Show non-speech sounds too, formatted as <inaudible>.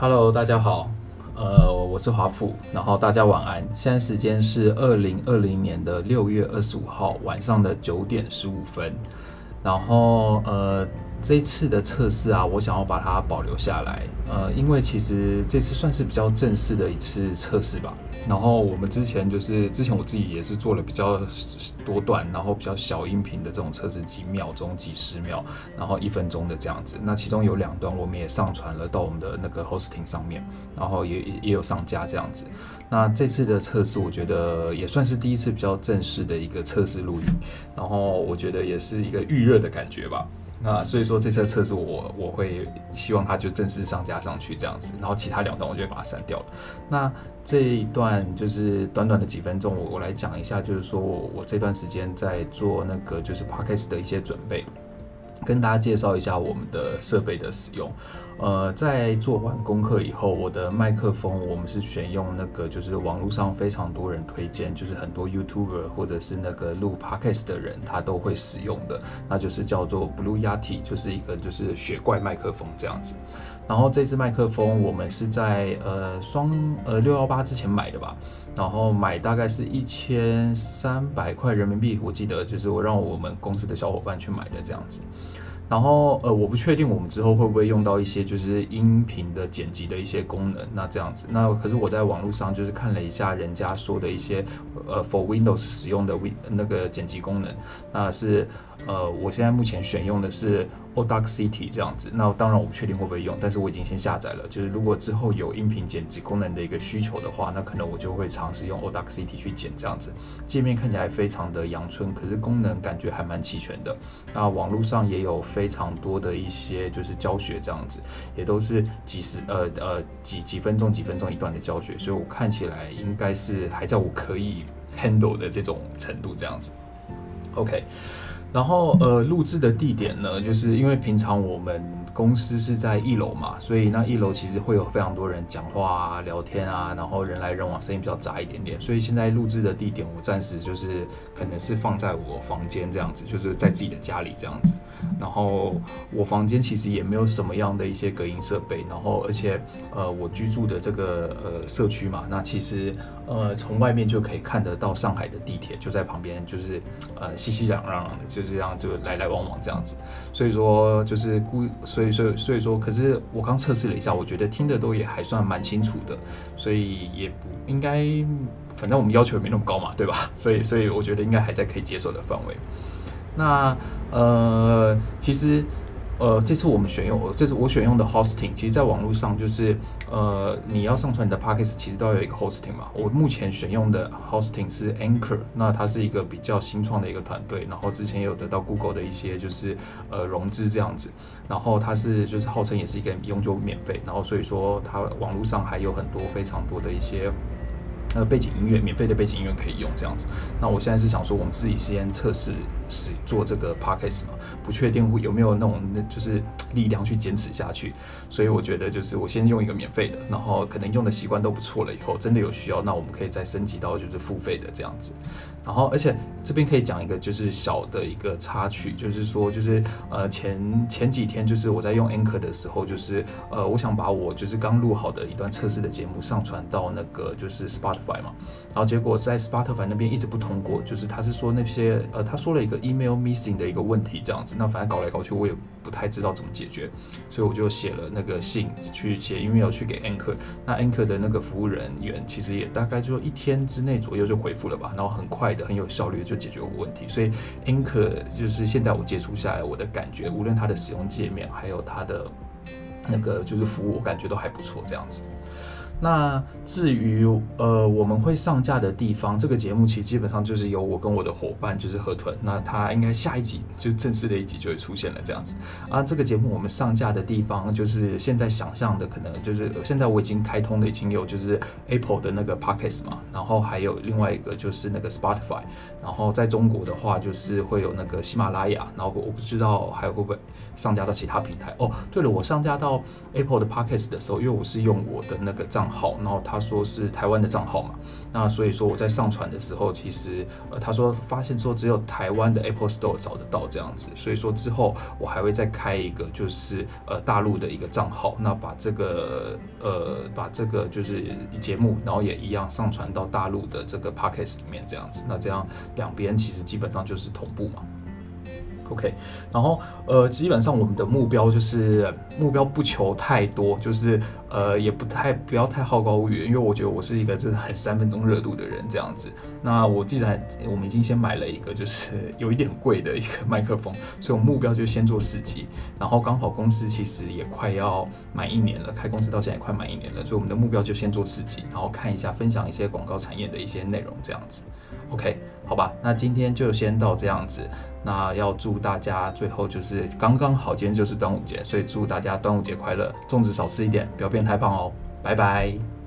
Hello，大家好，呃，我是华富，然后大家晚安。现在时间是二零二零年的六月二十五号晚上的九点十五分，然后呃。这一次的测试啊，我想要把它保留下来，呃，因为其实这次算是比较正式的一次测试吧。然后我们之前就是之前我自己也是做了比较多段，然后比较小音频的这种测试，几秒钟、几十秒，然后一分钟的这样子。那其中有两段我们也上传了到我们的那个 hosting 上面，然后也也有上架这样子。那这次的测试，我觉得也算是第一次比较正式的一个测试录音，然后我觉得也是一个预热的感觉吧。那所以说这次测试我我会希望它就正式上架上去这样子，然后其他两段我就会把它删掉了。那这一段就是短短的几分钟，我我来讲一下，就是说我我这段时间在做那个就是 podcast 的一些准备。跟大家介绍一下我们的设备的使用。呃，在做完功课以后，我的麦克风我们是选用那个，就是网络上非常多人推荐，就是很多 YouTuber 或者是那个录 Podcast 的人他都会使用的，那就是叫做 Blue Yeti，就是一个就是雪怪麦克风这样子。然后这支麦克风我们是在呃双呃六幺八之前买的吧，然后买大概是一千三百块人民币，我记得就是我让我们公司的小伙伴去买的这样子。然后呃我不确定我们之后会不会用到一些就是音频的剪辑的一些功能，那这样子，那可是我在网络上就是看了一下人家说的一些呃 for Windows 使用的 Win 那个剪辑功能，那是。呃，我现在目前选用的是 Audacity 这样子，那当然我不确定会不会用，但是我已经先下载了。就是如果之后有音频剪辑功能的一个需求的话，那可能我就会尝试用 Audacity 去剪这样子。界面看起来非常的阳春，可是功能感觉还蛮齐全的。那网络上也有非常多的一些就是教学这样子，也都是几十呃呃几几分钟几分钟一段的教学，所以我看起来应该是还在我可以 handle 的这种程度这样子。OK。然后呃，录制的地点呢，就是因为平常我们公司是在一楼嘛，所以那一楼其实会有非常多人讲话啊、聊天啊，然后人来人往，声音比较杂一点点。所以现在录制的地点，我暂时就是可能是放在我房间这样子，就是在自己的家里这样子。然后我房间其实也没有什么样的一些隔音设备，然后而且呃，我居住的这个呃社区嘛，那其实呃从外面就可以看得到上海的地铁就在旁边，就是呃熙熙攘攘的。就这样，就来来往往这样子，所以说就是故，所以所以所以说，可是我刚测试了一下，我觉得听的都也还算蛮清楚的，所以也不应该，反正我们要求也没那么高嘛，对吧？所以所以我觉得应该还在可以接受的范围。那呃，其实。呃，这次我们选用，这次我选用的 hosting，其实在网络上就是，呃，你要上传你的 packets，其实都要有一个 hosting 嘛。我目前选用的 hosting 是 Anchor，那它是一个比较新创的一个团队，然后之前也有得到 Google 的一些就是呃融资这样子，然后它是就是号称也是一个永久免费，然后所以说它网络上还有很多非常多的一些。呃，背景音乐，免费的背景音乐可以用这样子。那我现在是想说，我们自己先测试是做这个 podcast 嘛，不确定会有没有那种那就是力量去坚持下去。所以我觉得就是我先用一个免费的，然后可能用的习惯都不错了，以后真的有需要，那我们可以再升级到就是付费的这样子。然后，而且这边可以讲一个就是小的一个插曲，就是说，就是呃前前几天就是我在用 Anchor 的时候，就是呃我想把我就是刚录好的一段测试的节目上传到那个就是 Spotify 嘛，然后结果在 Spotify 那边一直不通过，就是他是说那些呃他说了一个 email missing 的一个问题这样子，那反正搞来搞去我也不太知道怎么解决，所以我就写了那个信去写 email 去给 Anchor，那 Anchor 的那个服务人员其实也大概就一天之内左右就回复了吧，然后很快的。很有效率就解决我问题，所以 Anchor 就是现在我接触下来，我的感觉，无论它的使用界面，还有它的那个就是服务，我感觉都还不错，这样子。那至于呃我们会上架的地方，这个节目其实基本上就是由我跟我的伙伴就是河豚，那他应该下一集就正式的一集就会出现了这样子啊。这个节目我们上架的地方就是现在想象的可能就是现在我已经开通的已经有就是 Apple 的那个 Podcast 嘛，然后还有另外一个就是那个 Spotify，然后在中国的话就是会有那个喜马拉雅，然后我不知道还会不会上架到其他平台哦。对了，我上架到 Apple 的 Podcast 的时候，因为我是用我的那个账。账号，然后他说是台湾的账号嘛，那所以说我在上传的时候，其实呃他说发现说只有台湾的 Apple Store 找得到这样子，所以说之后我还会再开一个就是呃大陆的一个账号，那把这个呃把这个就是节目，然后也一样上传到大陆的这个 Podcast 里面这样子，那这样两边其实基本上就是同步嘛。OK，然后呃，基本上我们的目标就是目标不求太多，就是呃也不太不要太好高骛远，因为我觉得我是一个真的很三分钟热度的人这样子。那我既然我们已经先买了一个就是 <laughs> 有一点贵的一个麦克风，所以我目标就先做四级，然后刚好公司其实也快要满一年了，开公司到现在也快满一年了，所以我们的目标就先做四级，然后看一下分享一些广告产业的一些内容这样子。OK，好吧，那今天就先到这样子。那要祝大家最后就是刚刚好，今天就是端午节，所以祝大家端午节快乐，粽子少吃一点，不要变太胖哦。拜拜。